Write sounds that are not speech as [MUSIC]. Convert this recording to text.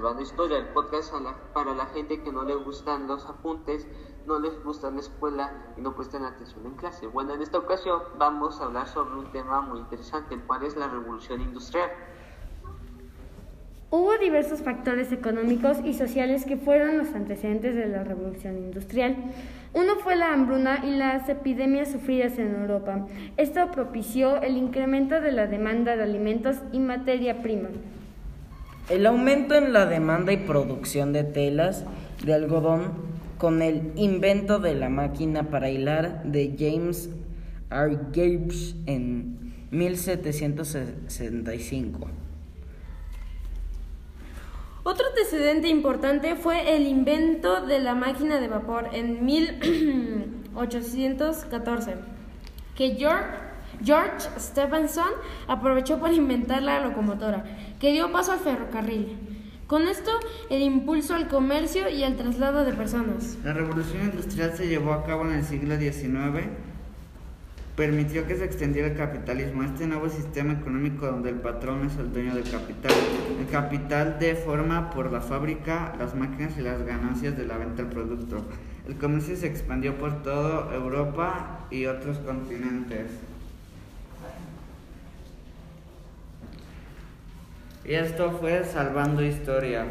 Salvando Historia, el podcast para la gente que no le gustan los apuntes, no les gusta la escuela y no prestan atención en clase. Bueno, en esta ocasión vamos a hablar sobre un tema muy interesante, el cual es la revolución industrial. Hubo diversos factores económicos y sociales que fueron los antecedentes de la revolución industrial. Uno fue la hambruna y las epidemias sufridas en Europa. Esto propició el incremento de la demanda de alimentos y materia prima. El aumento en la demanda y producción de telas de algodón con el invento de la máquina para hilar de James R. Gibbs en 1765. Otro antecedente importante fue el invento de la máquina de vapor en 1814, [CLEARS THROAT] que George, George Stephenson aprovechó para inventar la locomotora, que dio paso al ferrocarril. Con esto, el impulso al comercio y al traslado de personas. La revolución industrial se llevó a cabo en el siglo XIX permitió que se extendiera el capitalismo, este nuevo sistema económico donde el patrón es el dueño del capital. El capital de forma por la fábrica, las máquinas y las ganancias de la venta del producto. El comercio se expandió por toda Europa y otros continentes. Y esto fue Salvando Historia.